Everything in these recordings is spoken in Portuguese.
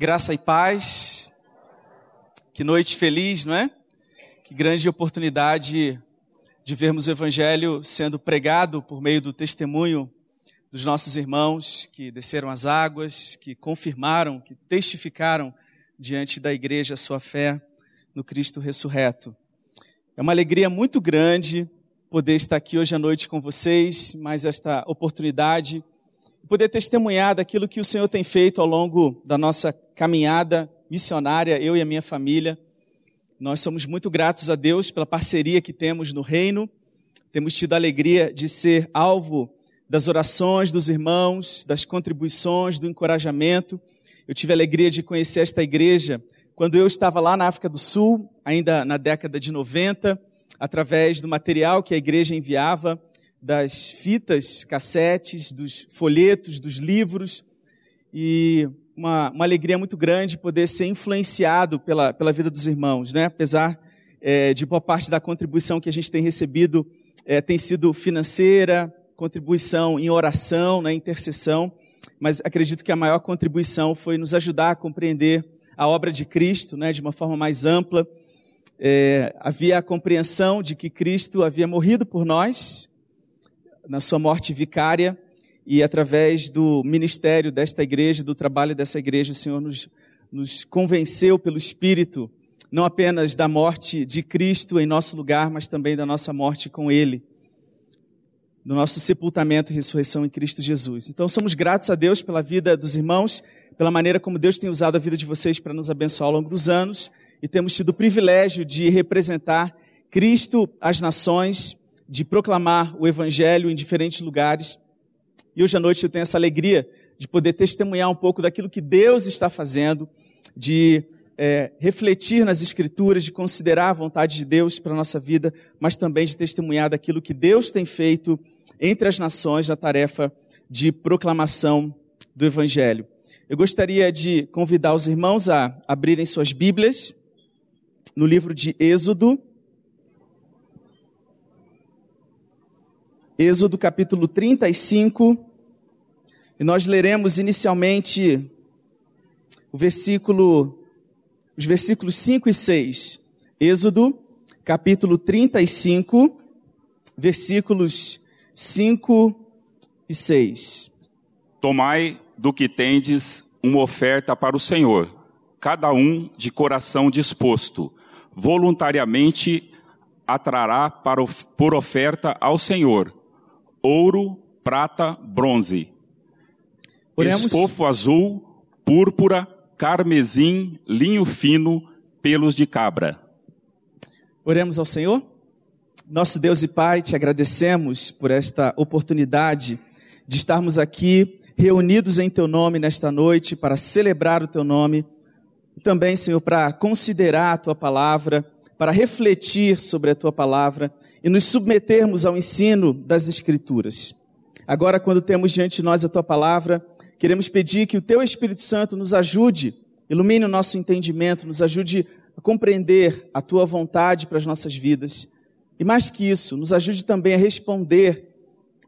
Graça e paz. Que noite feliz, não é? Que grande oportunidade de vermos o Evangelho sendo pregado por meio do testemunho dos nossos irmãos que desceram as águas, que confirmaram, que testificaram diante da igreja a sua fé no Cristo ressurreto. É uma alegria muito grande poder estar aqui hoje à noite com vocês, mais esta oportunidade poder testemunhar daquilo que o Senhor tem feito ao longo da nossa caminhada missionária, eu e a minha família. Nós somos muito gratos a Deus pela parceria que temos no reino. Temos tido a alegria de ser alvo das orações dos irmãos, das contribuições, do encorajamento. Eu tive a alegria de conhecer esta igreja quando eu estava lá na África do Sul, ainda na década de 90, através do material que a igreja enviava das fitas, cassetes, dos folhetos, dos livros, e uma, uma alegria muito grande poder ser influenciado pela, pela vida dos irmãos, né? apesar é, de boa parte da contribuição que a gente tem recebido é, tem sido financeira, contribuição em oração, na intercessão, mas acredito que a maior contribuição foi nos ajudar a compreender a obra de Cristo né, de uma forma mais ampla. É, havia a compreensão de que Cristo havia morrido por nós, na sua morte vicária e através do ministério desta igreja, do trabalho dessa igreja, o Senhor nos, nos convenceu pelo Espírito, não apenas da morte de Cristo em nosso lugar, mas também da nossa morte com Ele, do nosso sepultamento e ressurreição em Cristo Jesus. Então somos gratos a Deus pela vida dos irmãos, pela maneira como Deus tem usado a vida de vocês para nos abençoar ao longo dos anos, e temos tido o privilégio de representar Cristo às nações de proclamar o Evangelho em diferentes lugares. E hoje à noite eu tenho essa alegria de poder testemunhar um pouco daquilo que Deus está fazendo, de é, refletir nas Escrituras, de considerar a vontade de Deus para a nossa vida, mas também de testemunhar daquilo que Deus tem feito entre as nações na tarefa de proclamação do Evangelho. Eu gostaria de convidar os irmãos a abrirem suas Bíblias no livro de Êxodo, Êxodo capítulo 35, e nós leremos inicialmente o versículo, os versículos 5 e 6. Êxodo capítulo 35, versículos 5 e 6. Tomai do que tendes uma oferta para o Senhor, cada um de coração disposto, voluntariamente atrará para, por oferta ao Senhor ouro, prata, bronze. Oremos. Estofo azul, púrpura, carmesim, linho fino, pelos de cabra. Oremos ao Senhor. Nosso Deus e Pai, te agradecemos por esta oportunidade de estarmos aqui reunidos em Teu nome nesta noite para celebrar o Teu nome. E também, Senhor, para considerar a Tua palavra, para refletir sobre a Tua palavra e nos submetermos ao ensino das Escrituras. Agora, quando temos diante de nós a tua palavra, queremos pedir que o teu Espírito Santo nos ajude, ilumine o nosso entendimento, nos ajude a compreender a tua vontade para as nossas vidas. E mais que isso, nos ajude também a responder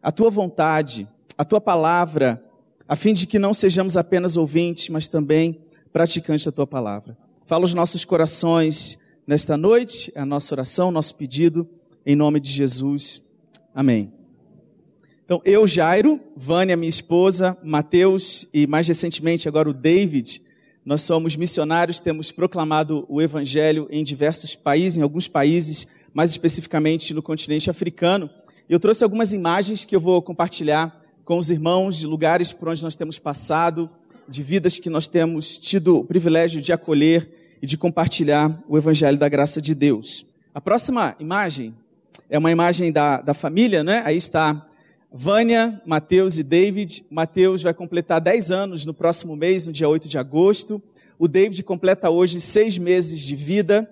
à tua vontade, à tua palavra, a fim de que não sejamos apenas ouvintes, mas também praticantes da tua palavra. Fala os nossos corações nesta noite, é a nossa oração, nosso pedido em nome de Jesus. Amém. Então, eu, Jairo, Vânia, minha esposa, Mateus e mais recentemente agora o David, nós somos missionários, temos proclamado o evangelho em diversos países, em alguns países, mais especificamente no continente africano. Eu trouxe algumas imagens que eu vou compartilhar com os irmãos de lugares por onde nós temos passado, de vidas que nós temos tido o privilégio de acolher e de compartilhar o evangelho da graça de Deus. A próxima imagem é uma imagem da, da família, né? Aí está Vânia, Mateus e David. Mateus vai completar 10 anos no próximo mês, no dia 8 de agosto. O David completa hoje seis meses de vida.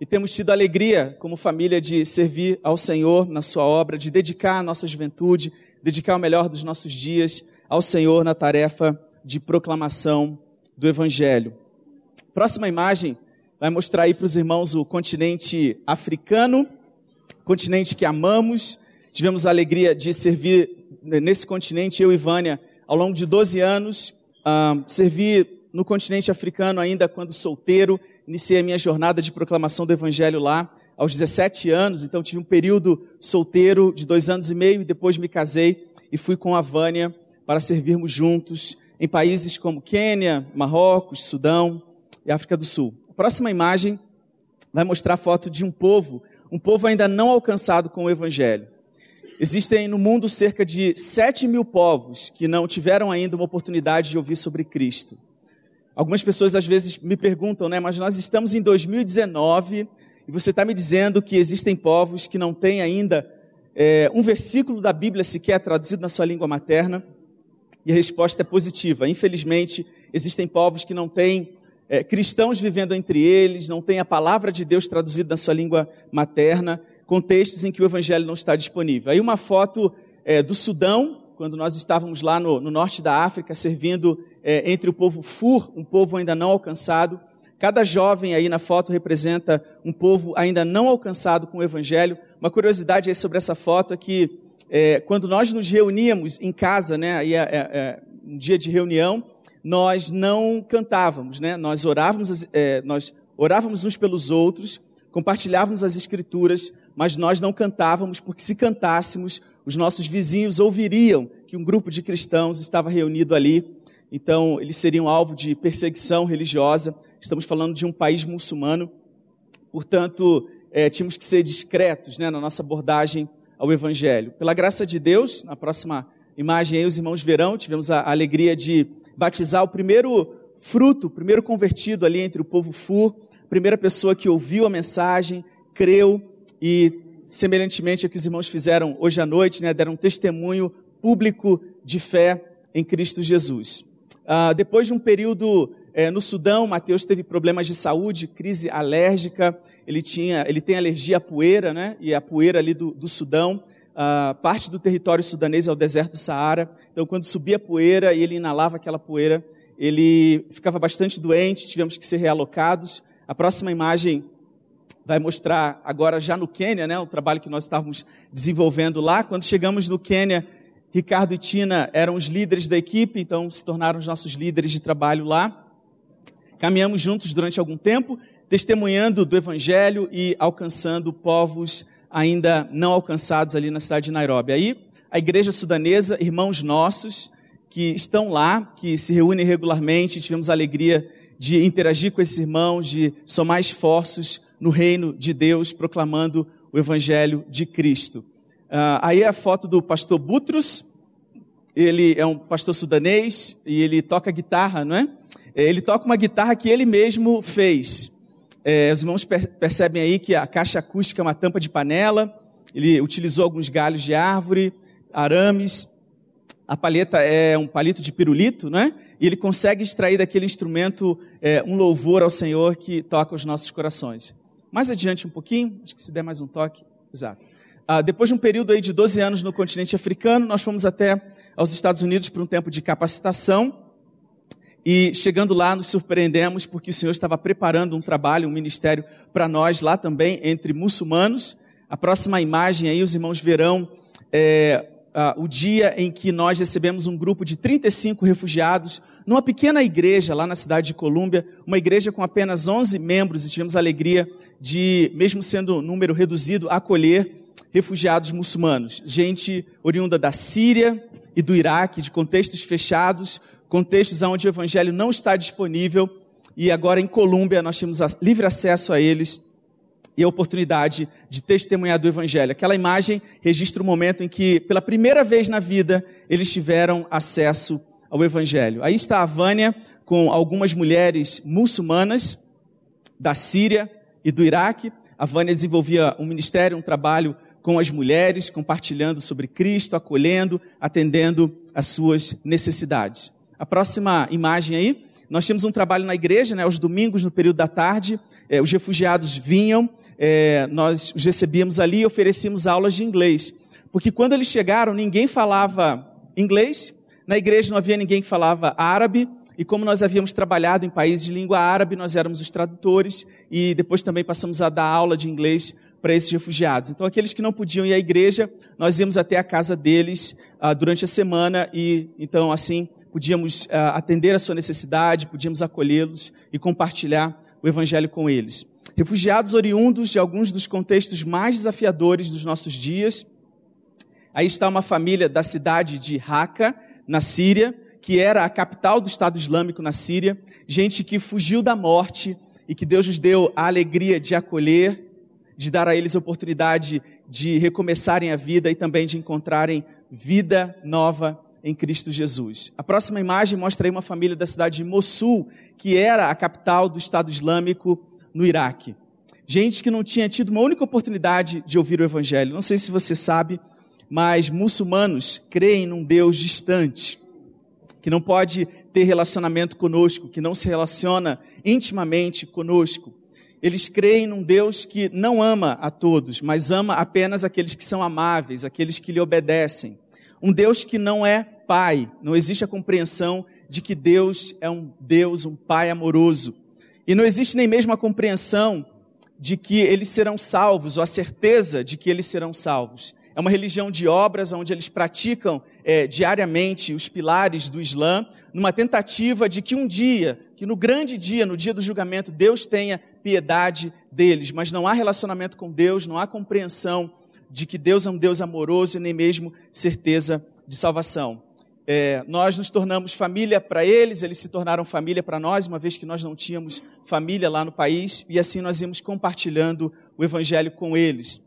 E temos tido alegria, como família, de servir ao Senhor na sua obra, de dedicar a nossa juventude, dedicar o melhor dos nossos dias ao Senhor na tarefa de proclamação do Evangelho. Próxima imagem vai mostrar aí para os irmãos o continente africano continente que amamos. Tivemos a alegria de servir nesse continente, eu e Vânia, ao longo de 12 anos, uh, servir no continente africano ainda quando solteiro, iniciei a minha jornada de proclamação do evangelho lá aos 17 anos, então tive um período solteiro de dois anos e meio e depois me casei e fui com a Vânia para servirmos juntos em países como Quênia, Marrocos, Sudão e África do Sul. A próxima imagem vai mostrar a foto de um povo, um povo ainda não alcançado com o Evangelho. Existem no mundo cerca de 7 mil povos que não tiveram ainda uma oportunidade de ouvir sobre Cristo. Algumas pessoas às vezes me perguntam, né, mas nós estamos em 2019 e você está me dizendo que existem povos que não têm ainda é, um versículo da Bíblia sequer traduzido na sua língua materna? E a resposta é positiva. Infelizmente, existem povos que não têm é, cristãos vivendo entre eles, não têm a palavra de Deus traduzida na sua língua materna, contextos em que o evangelho não está disponível. Aí uma foto é, do Sudão, quando nós estávamos lá no, no norte da África, servindo é, entre o povo Fur, um povo ainda não alcançado. Cada jovem aí na foto representa um povo ainda não alcançado com o evangelho. Uma curiosidade aí sobre essa foto é que é, quando nós nos reuníamos em casa, né, aí é, é, um dia de reunião, nós não cantávamos, né? Nós orávamos, é, nós orávamos uns pelos outros, compartilhávamos as escrituras, mas nós não cantávamos porque se cantássemos, os nossos vizinhos ouviriam que um grupo de cristãos estava reunido ali. Então, eles seriam alvo de perseguição religiosa. Estamos falando de um país muçulmano. Portanto, é, tínhamos que ser discretos né, na nossa abordagem ao Evangelho. Pela graça de Deus, na próxima imagem aí os irmãos verão, tivemos a alegria de batizar o primeiro fruto, o primeiro convertido ali entre o povo Fur, a primeira pessoa que ouviu a mensagem, creu e, semelhantemente ao que os irmãos fizeram hoje à noite, né, deram um testemunho público de fé em Cristo Jesus. Ah, depois de um período é, no Sudão, Mateus teve problemas de saúde, crise alérgica, ele, tinha, ele tem alergia à poeira, né? E a poeira ali do, do Sudão, uh, parte do território sudanês é o deserto do Saara. Então, quando subia poeira e ele inalava aquela poeira, ele ficava bastante doente, tivemos que ser realocados. A próxima imagem vai mostrar agora já no Quênia, né? O trabalho que nós estávamos desenvolvendo lá. Quando chegamos no Quênia, Ricardo e Tina eram os líderes da equipe, então se tornaram os nossos líderes de trabalho lá. Caminhamos juntos durante algum tempo, testemunhando do Evangelho e alcançando povos ainda não alcançados ali na cidade de Nairobi. Aí, a igreja sudanesa, irmãos nossos, que estão lá, que se reúnem regularmente, tivemos a alegria de interagir com esses irmãos, de somar esforços no reino de Deus, proclamando o Evangelho de Cristo. Uh, aí é a foto do pastor Butros, ele é um pastor sudanês e ele toca guitarra, não é? É, ele toca uma guitarra que ele mesmo fez. É, os irmãos percebem aí que a caixa acústica é uma tampa de panela, ele utilizou alguns galhos de árvore, arames, a palheta é um palito de pirulito, né? E ele consegue extrair daquele instrumento é, um louvor ao Senhor que toca os nossos corações. Mais adiante um pouquinho, acho que se der mais um toque, exato. Ah, depois de um período aí de 12 anos no continente africano, nós fomos até aos Estados Unidos para um tempo de capacitação. E chegando lá, nos surpreendemos porque o Senhor estava preparando um trabalho, um ministério para nós lá também, entre muçulmanos. A próxima imagem aí, os irmãos verão é, o dia em que nós recebemos um grupo de 35 refugiados numa pequena igreja lá na cidade de Colômbia, uma igreja com apenas 11 membros, e tivemos a alegria de, mesmo sendo um número reduzido, acolher refugiados muçulmanos. Gente oriunda da Síria e do Iraque, de contextos fechados, contextos onde o evangelho não está disponível e agora em Colômbia nós temos livre acesso a eles e a oportunidade de testemunhar do evangelho. Aquela imagem registra o momento em que, pela primeira vez na vida, eles tiveram acesso ao evangelho. Aí está a Vânia com algumas mulheres muçulmanas da Síria e do Iraque. A Vânia desenvolvia um ministério, um trabalho com as mulheres, compartilhando sobre Cristo, acolhendo, atendendo às suas necessidades. A próxima imagem aí, nós tínhamos um trabalho na igreja, né, aos domingos, no período da tarde, eh, os refugiados vinham, eh, nós os recebíamos ali e oferecíamos aulas de inglês. Porque quando eles chegaram, ninguém falava inglês, na igreja não havia ninguém que falava árabe, e como nós havíamos trabalhado em países de língua árabe, nós éramos os tradutores e depois também passamos a dar aula de inglês para esses refugiados. Então, aqueles que não podiam ir à igreja, nós íamos até a casa deles ah, durante a semana e, então, assim, podíamos uh, atender a sua necessidade, podíamos acolhê-los e compartilhar o evangelho com eles. Refugiados oriundos de alguns dos contextos mais desafiadores dos nossos dias. Aí está uma família da cidade de Raqqa, na Síria, que era a capital do Estado Islâmico na Síria, gente que fugiu da morte e que Deus nos deu a alegria de acolher, de dar a eles a oportunidade de recomeçarem a vida e também de encontrarem vida nova em Cristo Jesus. A próxima imagem mostra aí uma família da cidade de Mossul, que era a capital do Estado Islâmico no Iraque. Gente que não tinha tido uma única oportunidade de ouvir o Evangelho. Não sei se você sabe, mas muçulmanos creem num Deus distante que não pode ter relacionamento conosco, que não se relaciona intimamente conosco. Eles creem num Deus que não ama a todos, mas ama apenas aqueles que são amáveis, aqueles que lhe obedecem. Um Deus que não é pai, não existe a compreensão de que Deus é um Deus, um pai amoroso. E não existe nem mesmo a compreensão de que eles serão salvos, ou a certeza de que eles serão salvos. É uma religião de obras, onde eles praticam é, diariamente os pilares do Islã, numa tentativa de que um dia, que no grande dia, no dia do julgamento, Deus tenha piedade deles. Mas não há relacionamento com Deus, não há compreensão de que Deus é um Deus amoroso e nem mesmo certeza de salvação. É, nós nos tornamos família para eles, eles se tornaram família para nós, uma vez que nós não tínhamos família lá no país, e assim nós íamos compartilhando o evangelho com eles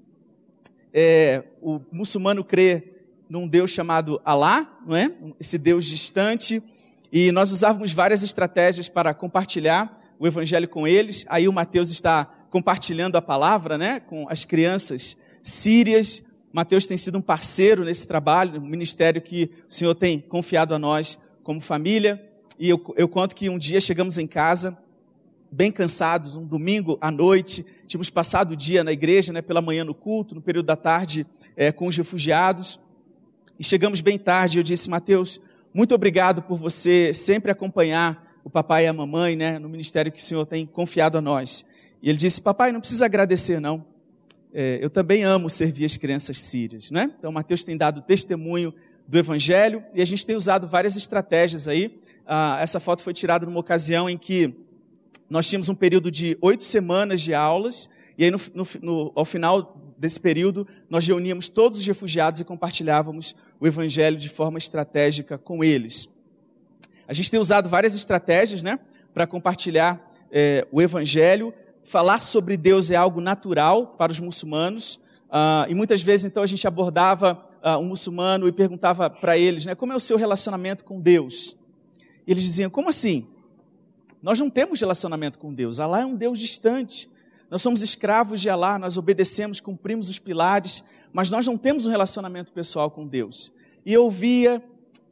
é, o muçulmano crê num Deus chamado Alá, não é? Esse Deus distante. E nós usávamos várias estratégias para compartilhar o evangelho com eles. Aí o Mateus está compartilhando a palavra, né, com as crianças sírias. Mateus tem sido um parceiro nesse trabalho, um ministério que o Senhor tem confiado a nós como família. E eu, eu conto que um dia chegamos em casa bem cansados, um domingo à noite, tínhamos passado o dia na igreja, né, pela manhã no culto, no período da tarde é, com os refugiados, e chegamos bem tarde, eu disse, Mateus, muito obrigado por você sempre acompanhar o papai e a mamãe, né, no ministério que o Senhor tem confiado a nós. E ele disse, papai, não precisa agradecer não, é, eu também amo servir as crianças sírias, né? Então, Mateus tem dado testemunho do Evangelho, e a gente tem usado várias estratégias aí, ah, essa foto foi tirada numa ocasião em que nós tínhamos um período de oito semanas de aulas, e aí no, no, no, ao final desse período, nós reuníamos todos os refugiados e compartilhávamos o evangelho de forma estratégica com eles. A gente tem usado várias estratégias né, para compartilhar é, o evangelho. Falar sobre Deus é algo natural para os muçulmanos, uh, e muitas vezes então a gente abordava uh, um muçulmano e perguntava para eles né, como é o seu relacionamento com Deus. E eles diziam: como assim? Nós não temos relacionamento com Deus. Alá é um Deus distante. Nós somos escravos de Alá, nós obedecemos, cumprimos os pilares, mas nós não temos um relacionamento pessoal com Deus. E eu via,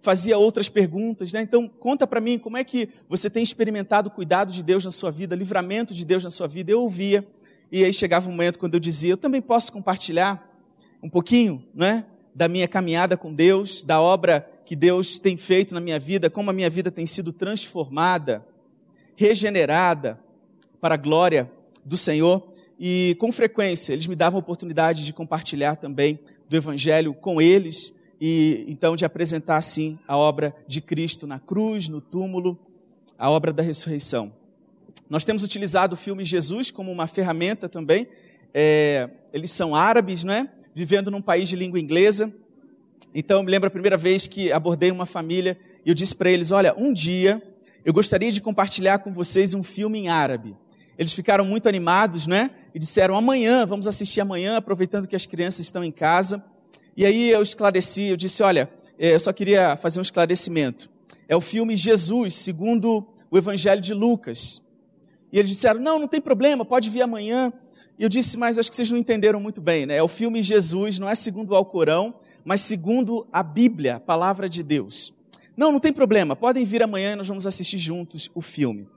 fazia outras perguntas, né? Então, conta para mim como é que você tem experimentado o cuidado de Deus na sua vida, livramento de Deus na sua vida. Eu ouvia, e aí chegava um momento quando eu dizia, eu também posso compartilhar um pouquinho, né? Da minha caminhada com Deus, da obra que Deus tem feito na minha vida, como a minha vida tem sido transformada regenerada para a glória do Senhor. E com frequência eles me davam a oportunidade de compartilhar também do Evangelho com eles e então de apresentar assim a obra de Cristo na cruz, no túmulo, a obra da ressurreição. Nós temos utilizado o filme Jesus como uma ferramenta também. É, eles são árabes, né? Vivendo num país de língua inglesa. Então, eu me lembro a primeira vez que abordei uma família e eu disse para eles: Olha, um dia eu gostaria de compartilhar com vocês um filme em árabe. Eles ficaram muito animados, né? E disseram: amanhã, vamos assistir amanhã, aproveitando que as crianças estão em casa. E aí eu esclareci, eu disse: olha, é, eu só queria fazer um esclarecimento. É o filme Jesus, segundo o Evangelho de Lucas. E eles disseram: não, não tem problema, pode vir amanhã. E eu disse: mas acho que vocês não entenderam muito bem, né? É o filme Jesus, não é segundo o Alcorão, mas segundo a Bíblia, a palavra de Deus. Não, não tem problema, podem vir amanhã e nós vamos assistir juntos o filme.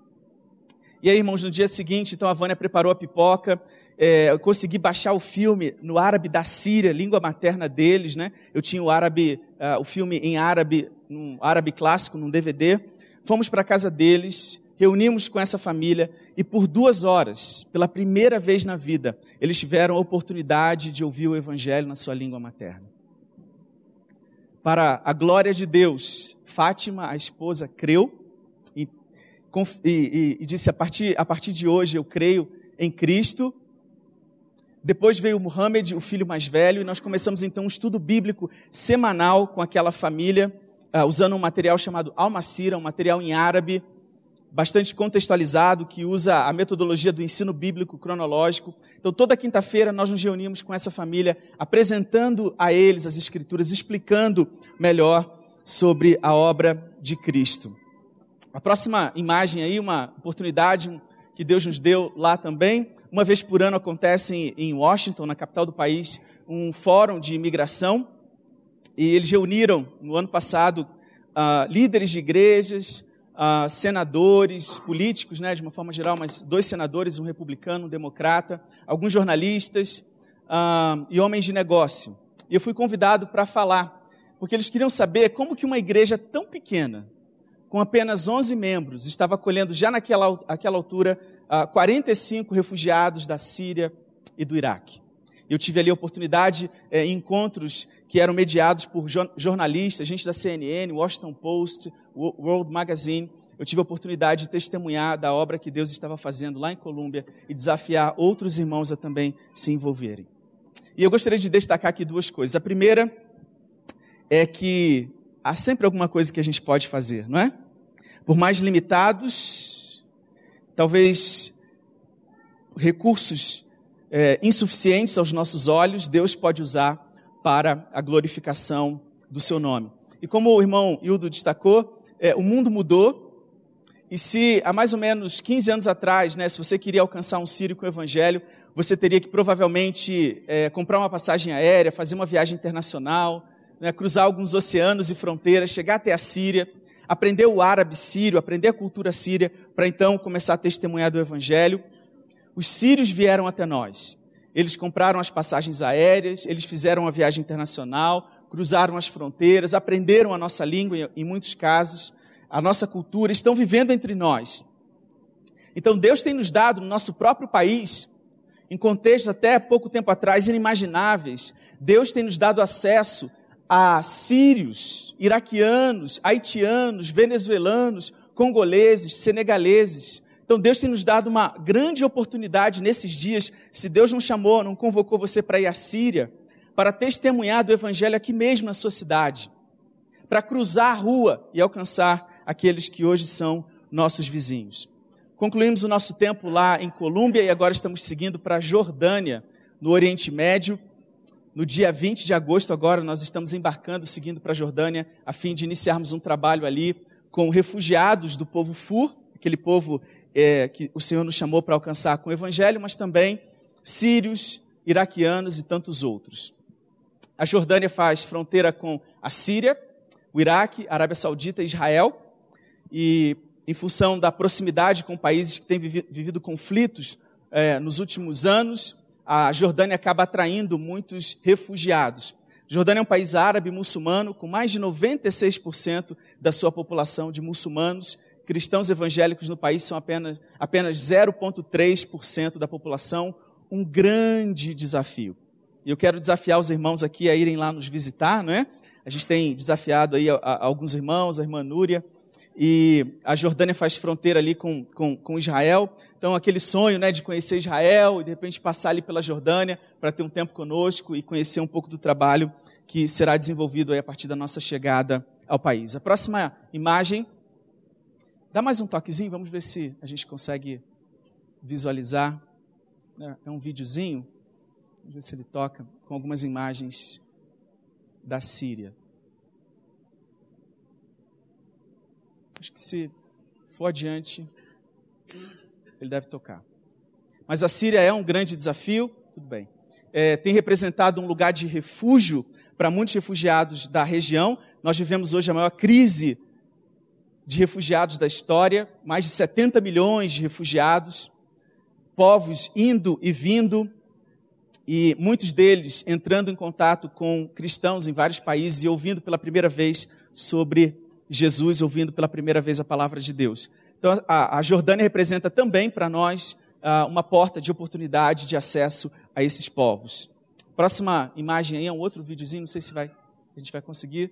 E aí, irmãos, no dia seguinte, então a Vânia preparou a pipoca, é, eu consegui baixar o filme no árabe da Síria, língua materna deles, né? Eu tinha o árabe, uh, o filme em árabe, um árabe clássico, num DVD. Fomos para a casa deles, reunimos com essa família e por duas horas, pela primeira vez na vida, eles tiveram a oportunidade de ouvir o evangelho na sua língua materna. Para a glória de Deus, Fátima, a esposa, creu e, e, e disse: a partir, a partir de hoje eu creio em Cristo. Depois veio Muhammad, o filho mais velho, e nós começamos então um estudo bíblico semanal com aquela família, uh, usando um material chamado Almacira, um material em árabe, bastante contextualizado, que usa a metodologia do ensino bíblico cronológico. Então, toda quinta-feira nós nos reunimos com essa família, apresentando a eles as Escrituras, explicando melhor sobre a obra de Cristo. A próxima imagem aí, uma oportunidade que Deus nos deu lá também. Uma vez por ano acontece em Washington, na capital do país, um fórum de imigração. E eles reuniram, no ano passado, uh, líderes de igrejas, uh, senadores, políticos, né, de uma forma geral, mas dois senadores, um republicano, um democrata, alguns jornalistas uh, e homens de negócio. E eu fui convidado para falar, porque eles queriam saber como que uma igreja tão pequena, com apenas 11 membros, estava acolhendo já naquela aquela altura uh, ah, 45 refugiados da Síria e do Iraque. Eu tive ali a oportunidade eh, em encontros que eram mediados por jornalistas, gente da CNN, Washington Post, World Magazine. Eu tive a oportunidade de testemunhar da obra que Deus estava fazendo lá em Colômbia e desafiar outros irmãos a também se envolverem. E eu gostaria de destacar aqui duas coisas. A primeira é que há sempre alguma coisa que a gente pode fazer, não é? Por mais limitados, talvez recursos é, insuficientes aos nossos olhos, Deus pode usar para a glorificação do seu nome. E como o irmão Hildo destacou, é, o mundo mudou. E se há mais ou menos 15 anos atrás, né, se você queria alcançar um sírio com o evangelho, você teria que provavelmente é, comprar uma passagem aérea, fazer uma viagem internacional, né, cruzar alguns oceanos e fronteiras, chegar até a Síria, aprender o árabe sírio, aprender a cultura síria, para então começar a testemunhar do evangelho. Os sírios vieram até nós. Eles compraram as passagens aéreas, eles fizeram a viagem internacional, cruzaram as fronteiras, aprenderam a nossa língua, em muitos casos, a nossa cultura, estão vivendo entre nós. Então Deus tem nos dado no nosso próprio país, em contextos até pouco tempo atrás inimagináveis, Deus tem nos dado acesso a sírios, iraquianos, haitianos, venezuelanos, congoleses, senegaleses, então Deus tem nos dado uma grande oportunidade nesses dias. Se Deus não chamou, não convocou você para ir à Síria, para testemunhar do Evangelho aqui mesmo na sua cidade, para cruzar a rua e alcançar aqueles que hoje são nossos vizinhos. Concluímos o nosso tempo lá em Colômbia e agora estamos seguindo para a Jordânia, no Oriente Médio. No dia 20 de agosto, agora, nós estamos embarcando, seguindo para a Jordânia, a fim de iniciarmos um trabalho ali com refugiados do povo Fur, aquele povo é, que o Senhor nos chamou para alcançar com o Evangelho, mas também sírios, iraquianos e tantos outros. A Jordânia faz fronteira com a Síria, o Iraque, a Arábia Saudita e Israel, e em função da proximidade com países que têm vivido conflitos é, nos últimos anos, a Jordânia acaba atraindo muitos refugiados. Jordânia é um país árabe muçulmano com mais de 96% da sua população de muçulmanos cristãos evangélicos no país são apenas, apenas 0,3% da população, um grande desafio. E eu quero desafiar os irmãos aqui a irem lá nos visitar, não é? A gente tem desafiado aí a, a, alguns irmãos, a irmã Núria, e a Jordânia faz fronteira ali com, com, com, Israel. Então, aquele sonho né, de conhecer Israel e de repente passar ali pela Jordânia para ter um tempo conosco e conhecer um pouco do trabalho que será desenvolvido a partir da nossa chegada ao país. A próxima imagem Dá mais um toquezinho, vamos ver se a gente consegue visualizar. É, é um videozinho, vamos ver se ele toca, com algumas imagens da Síria. Acho que se for adiante, ele deve tocar. Mas a Síria é um grande desafio, tudo bem. É, tem representado um lugar de refúgio para muitos refugiados da região. Nós vivemos hoje a maior crise de refugiados da história, mais de 70 milhões de refugiados, povos indo e vindo, e muitos deles entrando em contato com cristãos em vários países e ouvindo pela primeira vez sobre Jesus, ouvindo pela primeira vez a palavra de Deus. Então, a, a Jordânia representa também para nós uh, uma porta de oportunidade de acesso a esses povos. Próxima imagem aí é um outro videozinho, não sei se vai, a gente vai conseguir.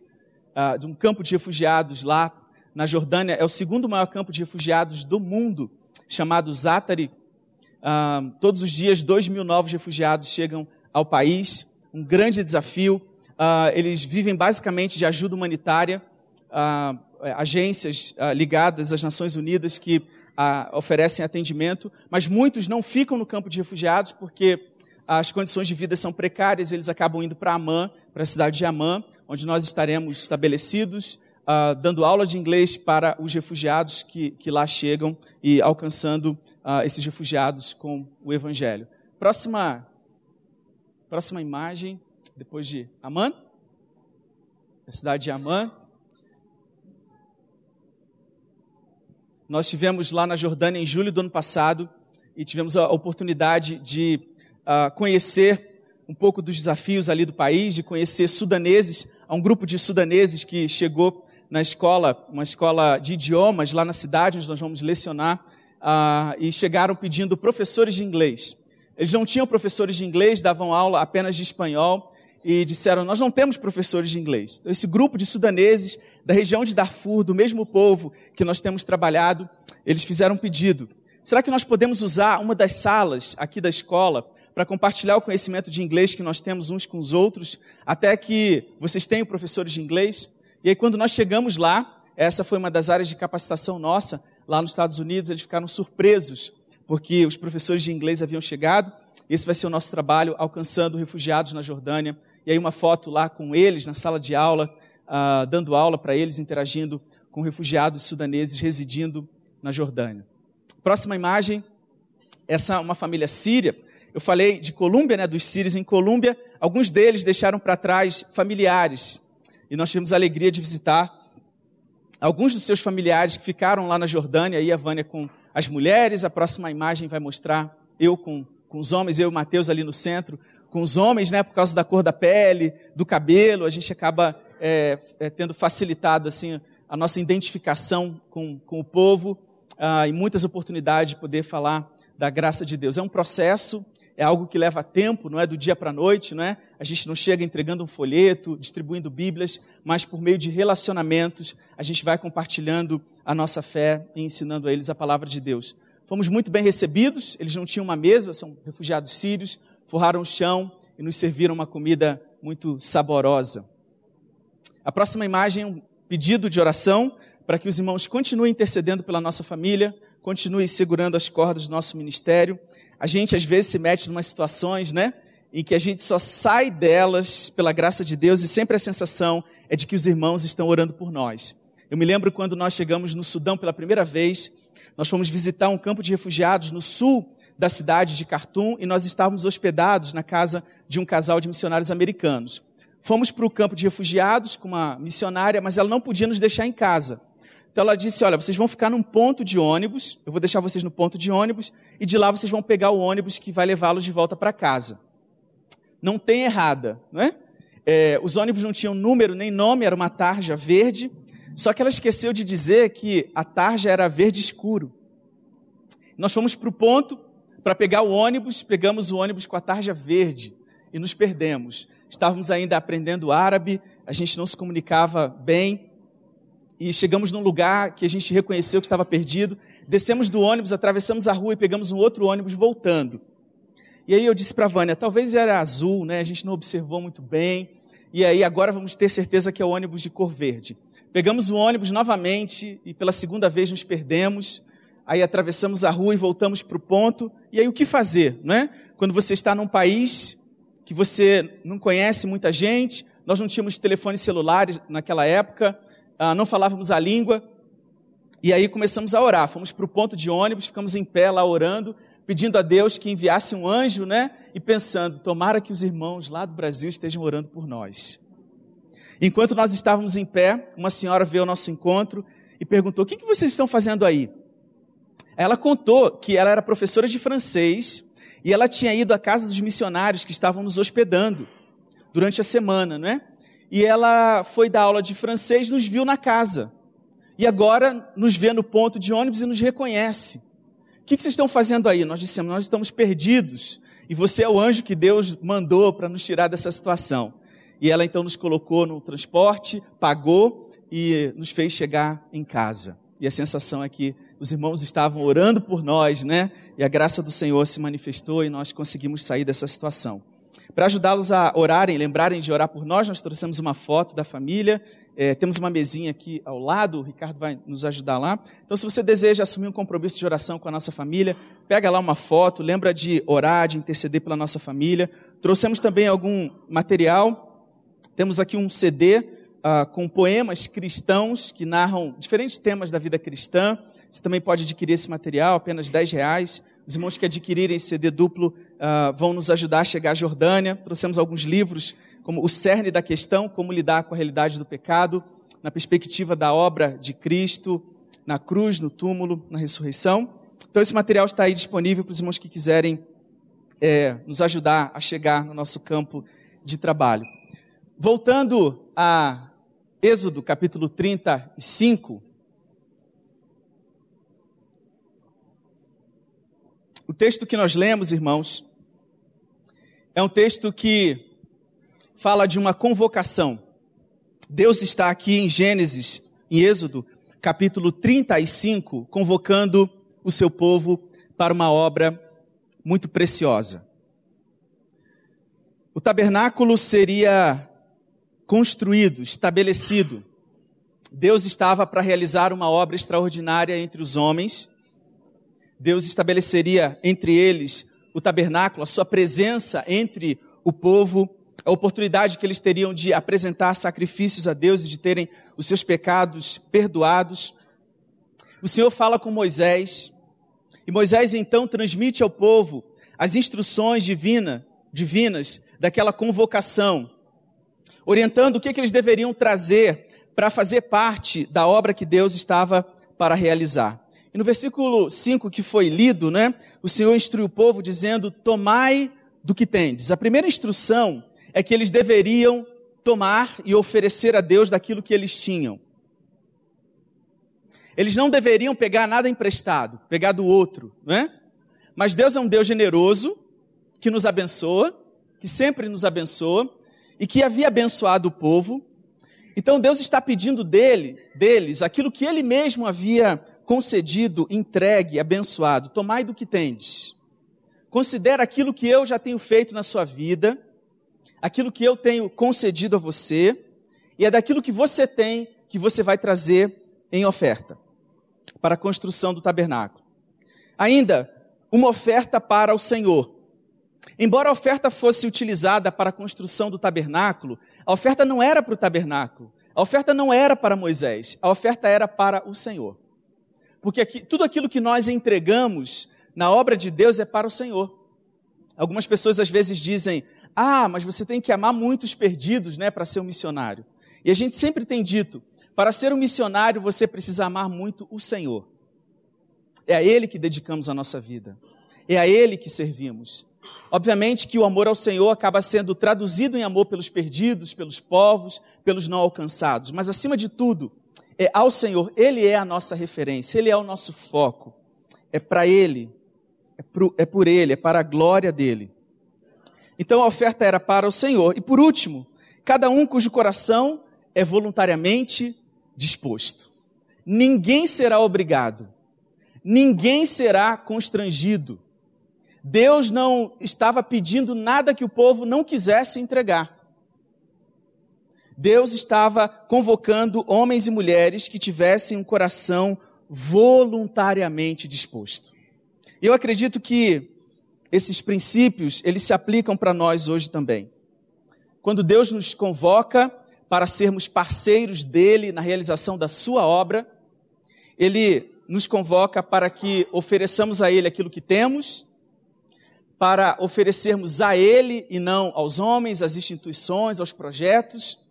uh, de um campo de refugiados lá na Jordânia. É o segundo maior campo de refugiados do mundo, chamado Zatari. Uh, todos os dias, dois mil novos refugiados chegam ao país. Um grande desafio. Uh, eles vivem basicamente de ajuda humanitária. Agências ligadas às Nações Unidas que oferecem atendimento, mas muitos não ficam no campo de refugiados porque as condições de vida são precárias, eles acabam indo para Amã, para a cidade de Amã, onde nós estaremos estabelecidos, dando aula de inglês para os refugiados que, que lá chegam e alcançando esses refugiados com o Evangelho. Próxima, próxima imagem, depois de Amã, a cidade de Amã. Nós tivemos lá na Jordânia em julho do ano passado e tivemos a oportunidade de uh, conhecer um pouco dos desafios ali do país, de conhecer sudaneses, há um grupo de sudaneses que chegou na escola, uma escola de idiomas lá na cidade, onde nós vamos lecionar, uh, e chegaram pedindo professores de inglês. Eles não tinham professores de inglês, davam aula apenas de espanhol, e disseram: Nós não temos professores de inglês. Então, esse grupo de sudaneses da região de Darfur, do mesmo povo que nós temos trabalhado, eles fizeram um pedido. Será que nós podemos usar uma das salas aqui da escola para compartilhar o conhecimento de inglês que nós temos uns com os outros, até que vocês tenham professores de inglês. E aí, quando nós chegamos lá, essa foi uma das áreas de capacitação nossa, lá nos Estados Unidos, eles ficaram surpresos, porque os professores de inglês haviam chegado. Esse vai ser o nosso trabalho, alcançando refugiados na Jordânia. E aí, uma foto lá com eles, na sala de aula, uh, dando aula para eles, interagindo com refugiados sudaneses residindo na Jordânia. Próxima imagem, essa é uma família síria eu falei de Colômbia, né, dos sírios em Colômbia. Alguns deles deixaram para trás familiares. E nós tivemos a alegria de visitar alguns dos seus familiares que ficaram lá na Jordânia. Aí a Vânia com as mulheres. A próxima imagem vai mostrar eu com, com os homens, eu e o Mateus ali no centro. Com os homens, né, por causa da cor da pele, do cabelo, a gente acaba é, é, tendo facilitado assim, a nossa identificação com, com o povo ah, e muitas oportunidades de poder falar da graça de Deus. É um processo, é algo que leva tempo, não é do dia para a noite, não é? A gente não chega entregando um folheto, distribuindo Bíblias, mas por meio de relacionamentos, a gente vai compartilhando a nossa fé e ensinando a eles a palavra de Deus. Fomos muito bem recebidos, eles não tinham uma mesa, são refugiados sírios, forraram o chão e nos serviram uma comida muito saborosa. A próxima imagem é um pedido de oração para que os irmãos continuem intercedendo pela nossa família, continuem segurando as cordas do nosso ministério a gente às vezes se mete em umas situações, né? Em que a gente só sai delas pela graça de Deus e sempre a sensação é de que os irmãos estão orando por nós. Eu me lembro quando nós chegamos no Sudão pela primeira vez, nós fomos visitar um campo de refugiados no sul da cidade de Khartoum e nós estávamos hospedados na casa de um casal de missionários americanos. Fomos para o campo de refugiados com uma missionária, mas ela não podia nos deixar em casa. Então ela disse: Olha, vocês vão ficar num ponto de ônibus, eu vou deixar vocês no ponto de ônibus, e de lá vocês vão pegar o ônibus que vai levá-los de volta para casa. Não tem errada, não é? é? Os ônibus não tinham número nem nome, era uma tarja verde, só que ela esqueceu de dizer que a tarja era verde escuro. Nós fomos para o ponto para pegar o ônibus, pegamos o ônibus com a tarja verde e nos perdemos. Estávamos ainda aprendendo árabe, a gente não se comunicava bem, e chegamos num lugar que a gente reconheceu que estava perdido. Descemos do ônibus, atravessamos a rua e pegamos um outro ônibus voltando. E aí eu disse para a Vânia, talvez era azul, né? A gente não observou muito bem. E aí agora vamos ter certeza que é o ônibus de cor verde. Pegamos o ônibus novamente e pela segunda vez nos perdemos. Aí atravessamos a rua e voltamos para o ponto. E aí o que fazer, né? Quando você está num país que você não conhece muita gente, nós não tínhamos telefones celulares naquela época, ah, não falávamos a língua, e aí começamos a orar. Fomos para o ponto de ônibus, ficamos em pé lá orando, pedindo a Deus que enviasse um anjo, né? E pensando, tomara que os irmãos lá do Brasil estejam orando por nós. Enquanto nós estávamos em pé, uma senhora veio ao nosso encontro e perguntou: O que, que vocês estão fazendo aí? Ela contou que ela era professora de francês e ela tinha ido à casa dos missionários que estavam nos hospedando durante a semana, não é? e ela foi dar aula de francês, nos viu na casa. E agora nos vê no ponto de ônibus e nos reconhece. O que, vocês estão fazendo aí? Nós dissemos, nós estamos perdidos. E você é o anjo que Deus mandou para nos tirar dessa situação. e ela então nos colocou no transporte, pagou e nos fez chegar em casa. E a sensação é que os irmãos estavam orando por nós, né? E a graça do Senhor se manifestou e nós conseguimos sair dessa situação. Para ajudá-los a orarem, lembrarem de orar por nós, nós trouxemos uma foto da família. É, temos uma mesinha aqui ao lado, o Ricardo vai nos ajudar lá. Então, se você deseja assumir um compromisso de oração com a nossa família, pega lá uma foto, lembra de orar, de interceder pela nossa família. Trouxemos também algum material. Temos aqui um CD uh, ah, com poemas cristãos que narram diferentes temas da vida cristã. Você também pode adquirir esse material, apenas 10 reais. Os irmãos que adquirirem CD duplo uh, vão nos ajudar a chegar à Jordânia. Trouxemos alguns livros, como O Cerne da Questão, Como Lidar com a Realidade do Pecado, na perspectiva da obra de Cristo, na cruz, no túmulo, na ressurreição. Então, esse material está aí disponível para os irmãos que quiserem é, nos ajudar a chegar no nosso campo de trabalho. Voltando a Êxodo capítulo 35, O texto que nós lemos, irmãos, é um texto que fala de uma convocação. Deus está aqui em Gênesis, em Êxodo, capítulo 35, convocando o seu povo para uma obra muito preciosa. O tabernáculo seria construído, estabelecido. Deus estava para realizar uma obra extraordinária entre os homens Deus estabeleceria entre eles o tabernáculo, a sua presença entre o povo, a oportunidade que eles teriam de apresentar sacrifícios a Deus e de terem os seus pecados perdoados. O Senhor fala com Moisés, e Moisés então transmite ao povo as instruções divina, divinas daquela convocação, orientando o que, que eles deveriam trazer para fazer parte da obra que Deus estava para realizar. E no versículo 5 que foi lido, né, o Senhor instrui o povo dizendo: Tomai do que tendes. A primeira instrução é que eles deveriam tomar e oferecer a Deus daquilo que eles tinham. Eles não deveriam pegar nada emprestado, pegar do outro, né? Mas Deus é um Deus generoso, que nos abençoa, que sempre nos abençoa, e que havia abençoado o povo. Então Deus está pedindo dele, deles, aquilo que ele mesmo havia concedido, entregue, abençoado. Tomai do que tendes. Considera aquilo que eu já tenho feito na sua vida, aquilo que eu tenho concedido a você, e é daquilo que você tem que você vai trazer em oferta para a construção do tabernáculo. Ainda, uma oferta para o Senhor. Embora a oferta fosse utilizada para a construção do tabernáculo, a oferta não era para o tabernáculo, a oferta não era para Moisés, a oferta era para o Senhor. Porque aqui, tudo aquilo que nós entregamos na obra de Deus é para o Senhor. Algumas pessoas às vezes dizem: Ah, mas você tem que amar muitos perdidos, né, para ser um missionário. E a gente sempre tem dito: para ser um missionário você precisa amar muito o Senhor. É a Ele que dedicamos a nossa vida. É a Ele que servimos. Obviamente que o amor ao Senhor acaba sendo traduzido em amor pelos perdidos, pelos povos, pelos não alcançados, mas acima de tudo, é ao Senhor, Ele é a nossa referência, Ele é o nosso foco. É para Ele, é, pro, é por Ele, é para a glória dEle. Então a oferta era para o Senhor. E por último, cada um cujo coração é voluntariamente disposto. Ninguém será obrigado, ninguém será constrangido. Deus não estava pedindo nada que o povo não quisesse entregar. Deus estava convocando homens e mulheres que tivessem um coração voluntariamente disposto. Eu acredito que esses princípios, eles se aplicam para nós hoje também. Quando Deus nos convoca para sermos parceiros dele na realização da sua obra, ele nos convoca para que ofereçamos a ele aquilo que temos, para oferecermos a ele e não aos homens, às instituições, aos projetos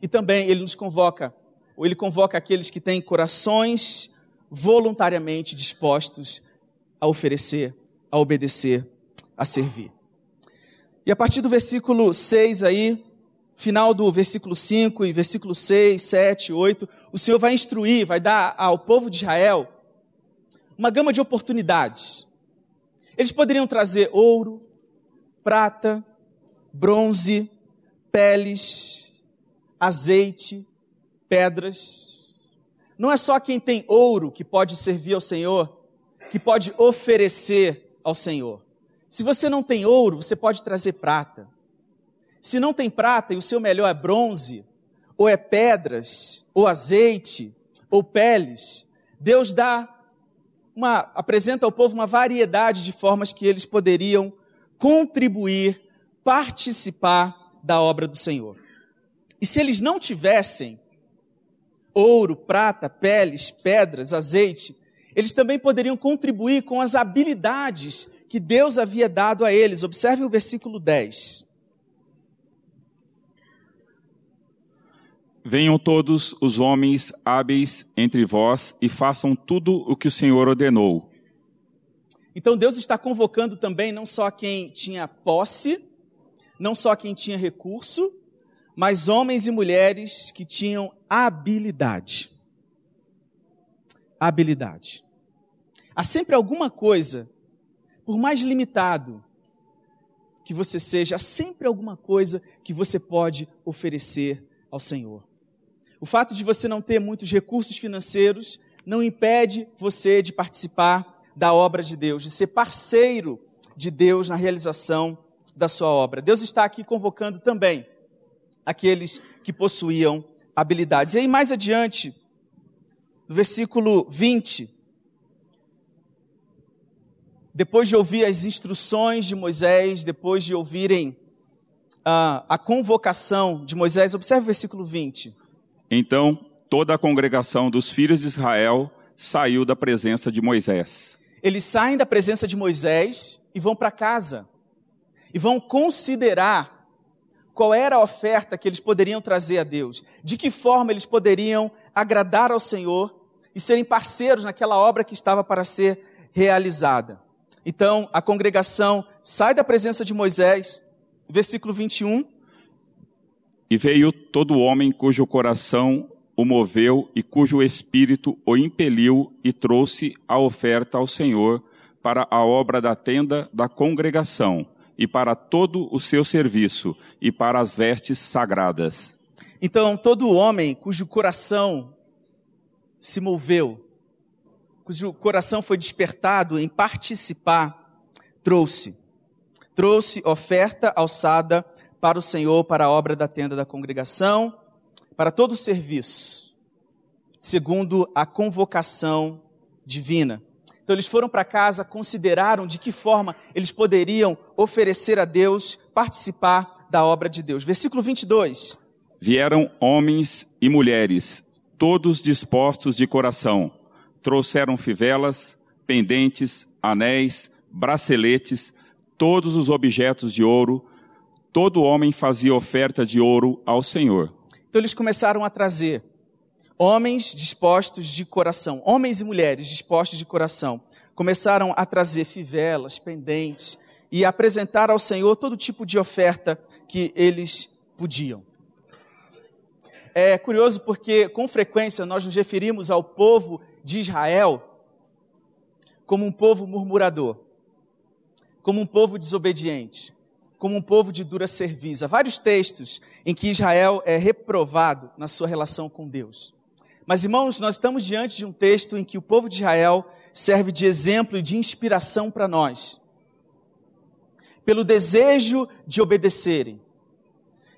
e também ele nos convoca, ou ele convoca aqueles que têm corações voluntariamente dispostos a oferecer, a obedecer, a servir. E a partir do versículo 6 aí, final do versículo 5 e versículo 6, 7, 8, o Senhor vai instruir, vai dar ao povo de Israel uma gama de oportunidades. Eles poderiam trazer ouro, prata, bronze, peles, azeite, pedras. Não é só quem tem ouro que pode servir ao Senhor, que pode oferecer ao Senhor. Se você não tem ouro, você pode trazer prata. Se não tem prata e o seu melhor é bronze, ou é pedras, ou azeite, ou peles, Deus dá uma, apresenta ao povo uma variedade de formas que eles poderiam contribuir, participar da obra do Senhor. E se eles não tivessem ouro, prata, peles, pedras, azeite, eles também poderiam contribuir com as habilidades que Deus havia dado a eles. Observe o versículo 10. Venham todos os homens hábeis entre vós e façam tudo o que o Senhor ordenou. Então Deus está convocando também não só quem tinha posse, não só quem tinha recurso, mas homens e mulheres que tinham habilidade. Habilidade. Há sempre alguma coisa, por mais limitado que você seja, há sempre alguma coisa que você pode oferecer ao Senhor. O fato de você não ter muitos recursos financeiros não impede você de participar da obra de Deus, de ser parceiro de Deus na realização da sua obra. Deus está aqui convocando também aqueles que possuíam habilidades. E aí, mais adiante, no versículo 20, depois de ouvir as instruções de Moisés, depois de ouvirem a, a convocação de Moisés, observe o versículo 20. Então toda a congregação dos filhos de Israel saiu da presença de Moisés. Eles saem da presença de Moisés e vão para casa. E vão considerar qual era a oferta que eles poderiam trazer a Deus, de que forma eles poderiam agradar ao Senhor e serem parceiros naquela obra que estava para ser realizada. Então, a congregação sai da presença de Moisés, versículo 21, e veio todo homem cujo coração o moveu e cujo espírito o impeliu e trouxe a oferta ao Senhor para a obra da tenda da congregação e para todo o seu serviço e para as vestes sagradas. Então, todo homem cujo coração se moveu, cujo coração foi despertado em participar, trouxe. Trouxe oferta alçada para o Senhor, para a obra da tenda da congregação, para todo o serviço, segundo a convocação divina. Então eles foram para casa, consideraram de que forma eles poderiam oferecer a Deus, participar da obra de Deus. Versículo 22. Vieram homens e mulheres, todos dispostos de coração. Trouxeram fivelas, pendentes, anéis, braceletes, todos os objetos de ouro, todo homem fazia oferta de ouro ao Senhor. Então eles começaram a trazer homens dispostos de coração, homens e mulheres dispostos de coração, começaram a trazer fivelas, pendentes e apresentar ao Senhor todo tipo de oferta que eles podiam. É curioso porque, com frequência, nós nos referimos ao povo de Israel como um povo murmurador, como um povo desobediente como um povo de dura serviço. Há vários textos em que Israel é reprovado na sua relação com Deus. Mas, irmãos, nós estamos diante de um texto em que o povo de Israel serve de exemplo e de inspiração para nós. Pelo desejo de obedecerem,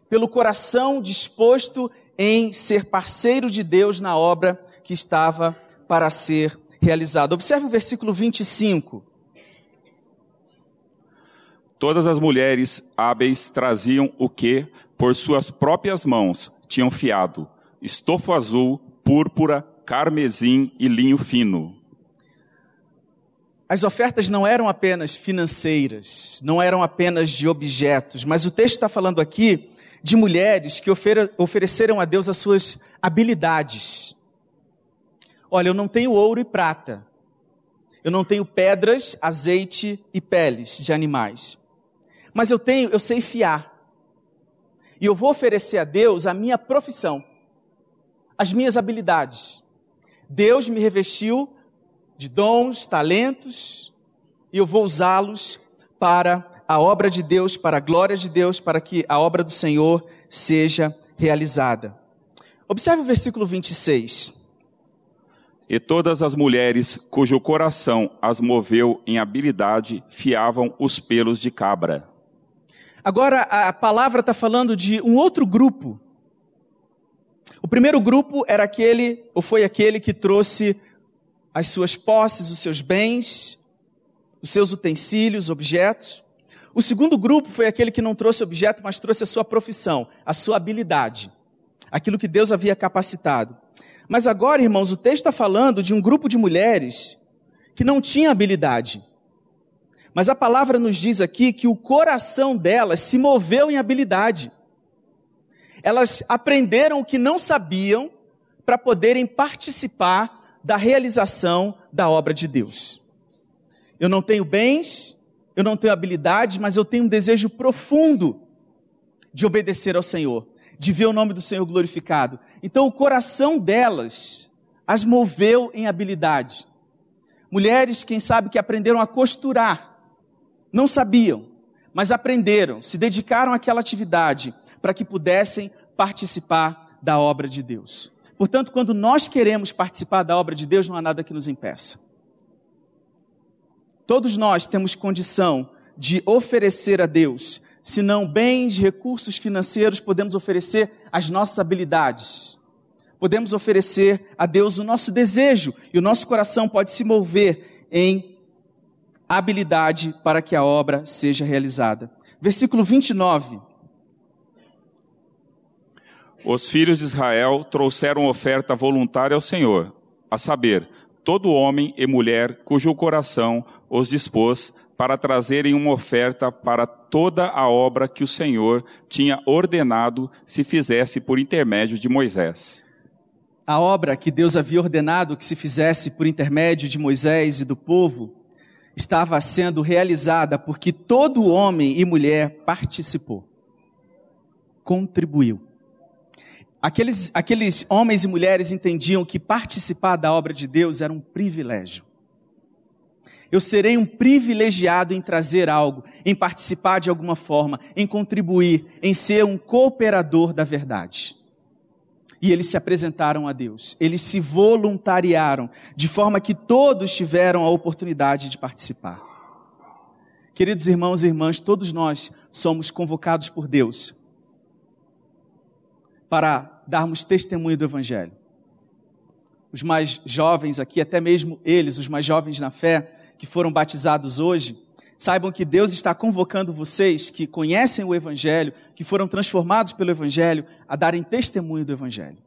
pelo coração disposto em ser parceiro de Deus na obra que estava para ser realizada. Observe o versículo 25. Todas as mulheres hábeis traziam o que, por suas próprias mãos, tinham fiado: estofo azul, púrpura, carmesim e linho fino. As ofertas não eram apenas financeiras, não eram apenas de objetos, mas o texto está falando aqui de mulheres que ofereceram a Deus as suas habilidades. Olha, eu não tenho ouro e prata, eu não tenho pedras, azeite e peles de animais, mas eu tenho, eu sei fiar. E eu vou oferecer a Deus a minha profissão, as minhas habilidades. Deus me revestiu de dons, talentos, e eu vou usá-los para a obra de Deus, para a glória de Deus, para que a obra do Senhor seja realizada. Observe o versículo 26. E todas as mulheres cujo coração as moveu em habilidade fiavam os pelos de cabra. Agora a palavra está falando de um outro grupo. O primeiro grupo era aquele, ou foi aquele que trouxe as suas posses, os seus bens, os seus utensílios, objetos. O segundo grupo foi aquele que não trouxe objeto, mas trouxe a sua profissão, a sua habilidade, aquilo que Deus havia capacitado. Mas agora, irmãos, o texto está falando de um grupo de mulheres que não tinha habilidade. Mas a palavra nos diz aqui que o coração delas se moveu em habilidade. Elas aprenderam o que não sabiam para poderem participar da realização da obra de Deus. Eu não tenho bens, eu não tenho habilidades, mas eu tenho um desejo profundo de obedecer ao Senhor, de ver o nome do Senhor glorificado. Então o coração delas as moveu em habilidade. Mulheres, quem sabe, que aprenderam a costurar, não sabiam, mas aprenderam, se dedicaram àquela atividade para que pudessem participar da obra de Deus. Portanto, quando nós queremos participar da obra de Deus, não há nada que nos impeça. Todos nós temos condição de oferecer a Deus, se não bens, recursos financeiros, podemos oferecer as nossas habilidades. Podemos oferecer a Deus o nosso desejo e o nosso coração pode se mover em habilidade para que a obra seja realizada. Versículo 29. Os filhos de Israel trouxeram oferta voluntária ao Senhor, a saber, todo homem e mulher cujo coração os dispôs para trazerem uma oferta para toda a obra que o Senhor tinha ordenado se fizesse por intermédio de Moisés. A obra que Deus havia ordenado que se fizesse por intermédio de Moisés e do povo estava sendo realizada porque todo homem e mulher participou, contribuiu. Aqueles, aqueles homens e mulheres entendiam que participar da obra de Deus era um privilégio. Eu serei um privilegiado em trazer algo, em participar de alguma forma, em contribuir, em ser um cooperador da verdade. E eles se apresentaram a Deus, eles se voluntariaram, de forma que todos tiveram a oportunidade de participar. Queridos irmãos e irmãs, todos nós somos convocados por Deus para darmos testemunho do Evangelho. Os mais jovens aqui, até mesmo eles, os mais jovens na fé, que foram batizados hoje, saibam que Deus está convocando vocês que conhecem o Evangelho, que foram transformados pelo Evangelho, a darem testemunho do Evangelho.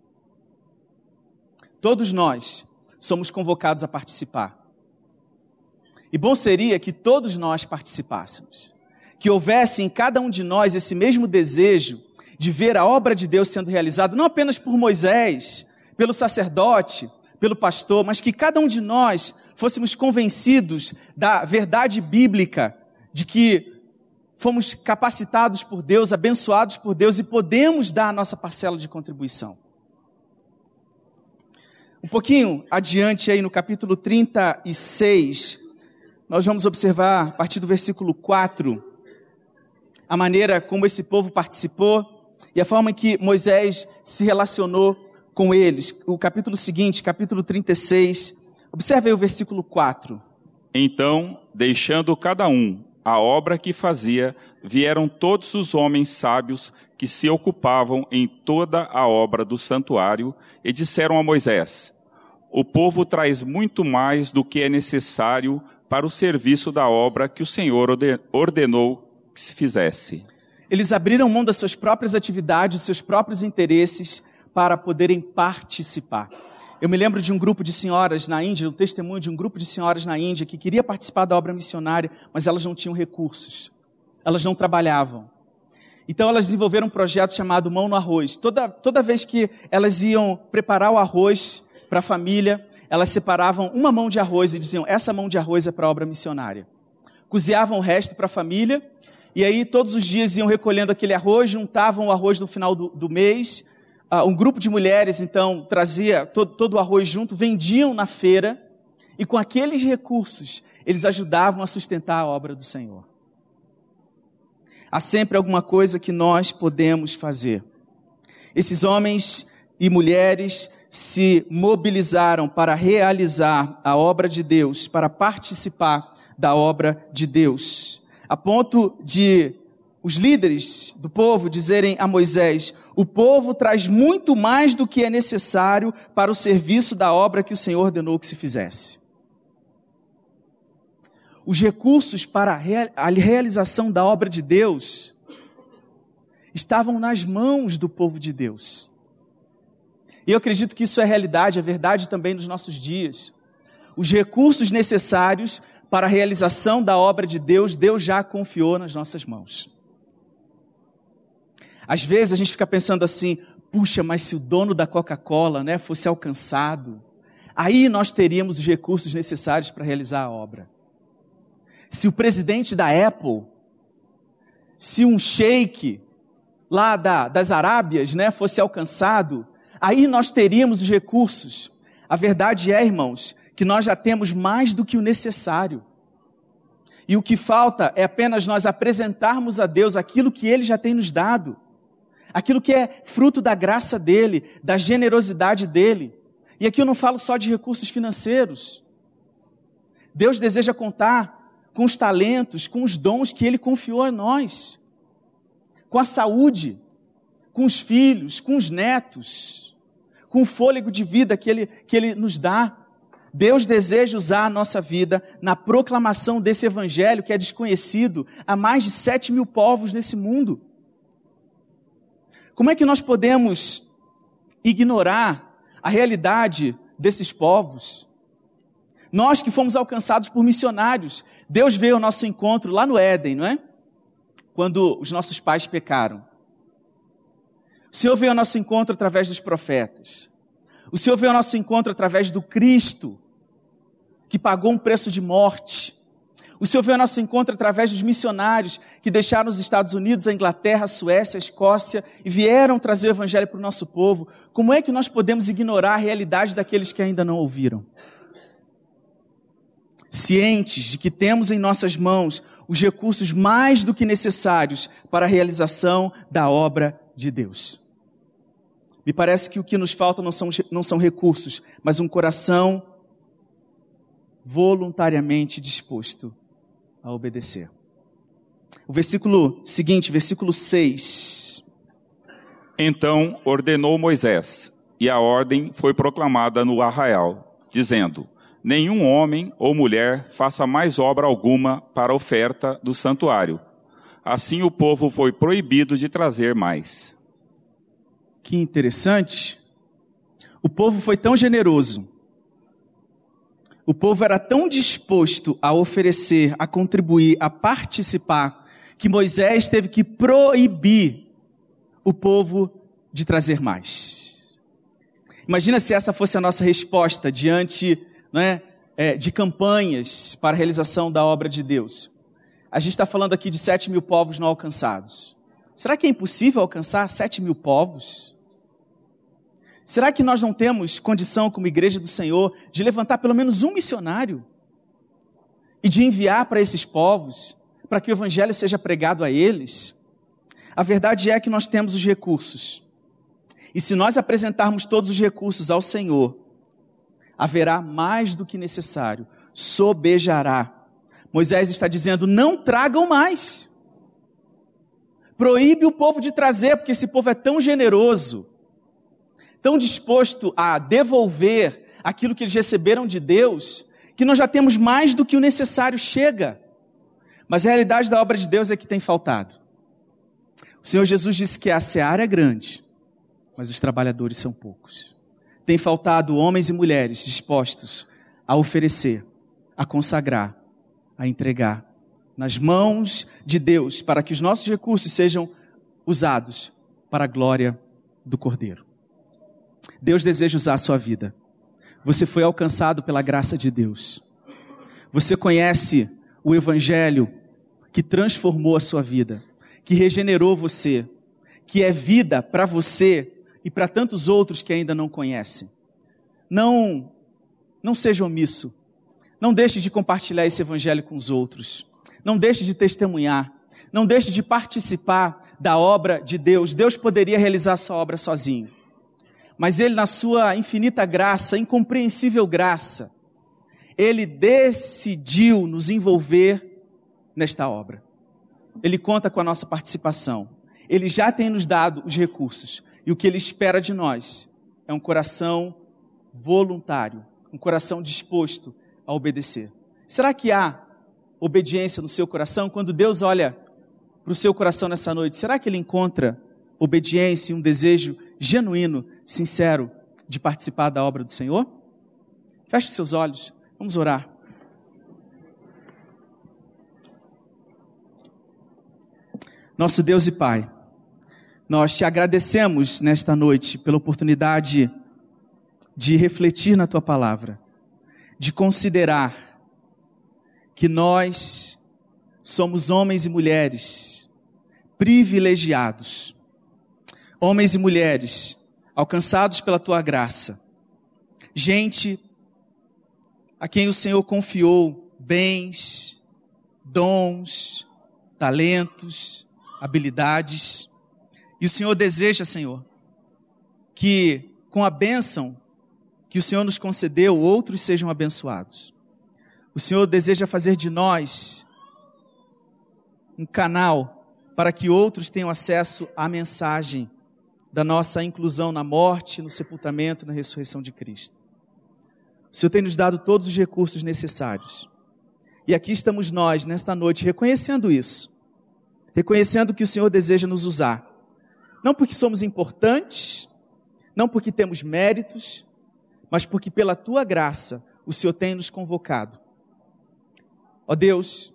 Todos nós somos convocados a participar. E bom seria que todos nós participássemos, que houvesse em cada um de nós esse mesmo desejo de ver a obra de Deus sendo realizada, não apenas por Moisés, pelo sacerdote, pelo pastor, mas que cada um de nós fôssemos convencidos da verdade bíblica, de que fomos capacitados por Deus, abençoados por Deus e podemos dar a nossa parcela de contribuição. Um pouquinho adiante aí no capítulo 36, nós vamos observar a partir do versículo 4 a maneira como esse povo participou e a forma que Moisés se relacionou com eles. O capítulo seguinte, capítulo 36, observe aí o versículo 4. Então, deixando cada um a obra que fazia, vieram todos os homens sábios que se ocupavam em toda a obra do santuário e disseram a Moisés: O povo traz muito mais do que é necessário para o serviço da obra que o Senhor ordenou que se fizesse. Eles abriram mão das suas próprias atividades, dos seus próprios interesses, para poderem participar. Eu me lembro de um grupo de senhoras na Índia, um testemunho de um grupo de senhoras na Índia que queria participar da obra missionária, mas elas não tinham recursos. Elas não trabalhavam. Então elas desenvolveram um projeto chamado Mão no Arroz. Toda, toda vez que elas iam preparar o arroz para a família, elas separavam uma mão de arroz e diziam: essa mão de arroz é para a obra missionária. Cozinhavam o resto para a família e aí todos os dias iam recolhendo aquele arroz, juntavam o arroz no final do, do mês. Uh, um grupo de mulheres então trazia todo, todo o arroz junto, vendiam na feira e com aqueles recursos eles ajudavam a sustentar a obra do Senhor. Há sempre alguma coisa que nós podemos fazer. Esses homens e mulheres se mobilizaram para realizar a obra de Deus, para participar da obra de Deus, a ponto de os líderes do povo dizerem a Moisés: o povo traz muito mais do que é necessário para o serviço da obra que o Senhor ordenou que se fizesse. Os recursos para a realização da obra de Deus estavam nas mãos do povo de Deus. E eu acredito que isso é realidade, é verdade também nos nossos dias. Os recursos necessários para a realização da obra de Deus, Deus já confiou nas nossas mãos. Às vezes a gente fica pensando assim: puxa, mas se o dono da Coca-Cola né, fosse alcançado, aí nós teríamos os recursos necessários para realizar a obra. Se o presidente da Apple, se um sheik lá da, das Arábias né, fosse alcançado, aí nós teríamos os recursos. A verdade é, irmãos, que nós já temos mais do que o necessário. E o que falta é apenas nós apresentarmos a Deus aquilo que Ele já tem nos dado, aquilo que é fruto da graça dEle, da generosidade dEle. E aqui eu não falo só de recursos financeiros. Deus deseja contar com os talentos, com os dons que Ele confiou a nós, com a saúde, com os filhos, com os netos, com o fôlego de vida que Ele, que ele nos dá. Deus deseja usar a nossa vida na proclamação desse evangelho que é desconhecido a mais de sete mil povos nesse mundo. Como é que nós podemos ignorar a realidade desses povos? Nós que fomos alcançados por missionários, Deus veio ao nosso encontro lá no Éden, não é? Quando os nossos pais pecaram. O Senhor veio ao nosso encontro através dos profetas. O Senhor veio ao nosso encontro através do Cristo, que pagou um preço de morte. O Senhor veio ao nosso encontro através dos missionários que deixaram os Estados Unidos, a Inglaterra, a Suécia, a Escócia e vieram trazer o Evangelho para o nosso povo. Como é que nós podemos ignorar a realidade daqueles que ainda não ouviram? Cientes de que temos em nossas mãos os recursos mais do que necessários para a realização da obra de Deus. Me parece que o que nos falta não são, não são recursos, mas um coração voluntariamente disposto a obedecer. O versículo seguinte, versículo 6. Então ordenou Moisés, e a ordem foi proclamada no arraial, dizendo: Nenhum homem ou mulher faça mais obra alguma para a oferta do santuário. Assim o povo foi proibido de trazer mais. Que interessante. O povo foi tão generoso o povo era tão disposto a oferecer, a contribuir, a participar, que Moisés teve que proibir o povo de trazer mais. Imagina se essa fosse a nossa resposta diante é, é, de campanhas para a realização da obra de Deus. A gente está falando aqui de sete mil povos não alcançados. Será que é impossível alcançar sete mil povos? Será que nós não temos condição, como igreja do Senhor, de levantar pelo menos um missionário e de enviar para esses povos, para que o evangelho seja pregado a eles? A verdade é que nós temos os recursos. E se nós apresentarmos todos os recursos ao Senhor, haverá mais do que necessário, sobejará. Moisés está dizendo: não tragam mais. Proíbe o povo de trazer, porque esse povo é tão generoso tão disposto a devolver aquilo que eles receberam de Deus, que nós já temos mais do que o necessário chega. Mas a realidade da obra de Deus é que tem faltado. O Senhor Jesus disse que a seara é grande, mas os trabalhadores são poucos. Tem faltado homens e mulheres dispostos a oferecer, a consagrar, a entregar nas mãos de Deus para que os nossos recursos sejam usados para a glória do Cordeiro. Deus deseja usar a sua vida. Você foi alcançado pela graça de Deus. Você conhece o Evangelho que transformou a sua vida, que regenerou você, que é vida para você e para tantos outros que ainda não conhecem. Não, não seja omisso. Não deixe de compartilhar esse Evangelho com os outros. Não deixe de testemunhar. Não deixe de participar da obra de Deus. Deus poderia realizar a sua obra sozinho. Mas Ele, na sua infinita graça, incompreensível graça, Ele decidiu nos envolver nesta obra. Ele conta com a nossa participação. Ele já tem nos dado os recursos. E o que Ele espera de nós é um coração voluntário, um coração disposto a obedecer. Será que há obediência no seu coração? Quando Deus olha para o seu coração nessa noite, será que Ele encontra obediência e um desejo genuíno, sincero de participar da obra do Senhor? Feche seus olhos, vamos orar. Nosso Deus e Pai, nós te agradecemos nesta noite pela oportunidade de refletir na tua palavra, de considerar que nós somos homens e mulheres privilegiados, homens e mulheres alcançados pela tua graça, gente a quem o Senhor confiou bens, dons, talentos, habilidades. E o Senhor deseja, Senhor, que com a bênção que o Senhor nos concedeu, outros sejam abençoados. O Senhor deseja fazer de nós um canal para que outros tenham acesso à mensagem da nossa inclusão na morte, no sepultamento, na ressurreição de Cristo. O Senhor tem nos dado todos os recursos necessários. E aqui estamos nós, nesta noite, reconhecendo isso reconhecendo que o Senhor deseja nos usar. Não porque somos importantes, não porque temos méritos, mas porque pela tua graça o Senhor tem nos convocado. Ó Deus,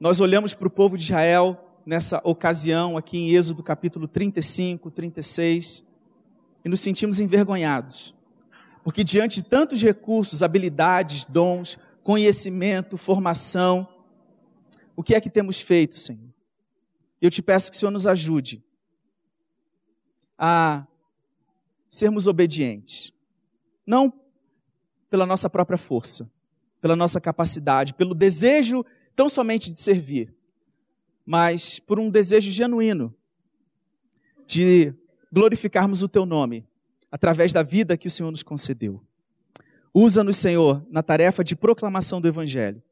nós olhamos para o povo de Israel nessa ocasião, aqui em Êxodo capítulo 35, 36, e nos sentimos envergonhados, porque diante de tantos recursos, habilidades, dons, conhecimento, formação, o que é que temos feito, Senhor? Eu te peço que o Senhor nos ajude a sermos obedientes. Não pela nossa própria força, pela nossa capacidade, pelo desejo tão somente de servir, mas por um desejo genuíno de glorificarmos o teu nome através da vida que o Senhor nos concedeu. Usa-nos, Senhor, na tarefa de proclamação do Evangelho.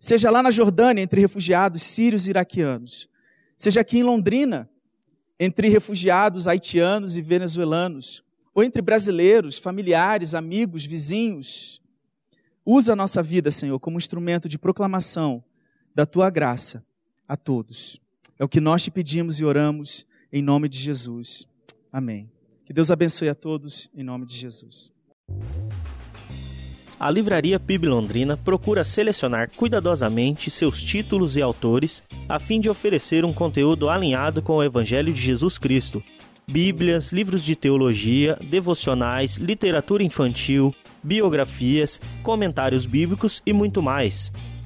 Seja lá na Jordânia, entre refugiados sírios e iraquianos, seja aqui em Londrina, entre refugiados haitianos e venezuelanos, ou entre brasileiros, familiares, amigos, vizinhos. Usa a nossa vida, Senhor, como instrumento de proclamação da tua graça a todos. É o que nós te pedimos e oramos em nome de Jesus. Amém. Que Deus abençoe a todos em nome de Jesus a Livraria PIB Londrina procura selecionar cuidadosamente seus títulos e autores a fim de oferecer um conteúdo alinhado com o Evangelho de Jesus Cristo. Bíblias, livros de teologia, devocionais, literatura infantil, biografias, comentários bíblicos e muito mais.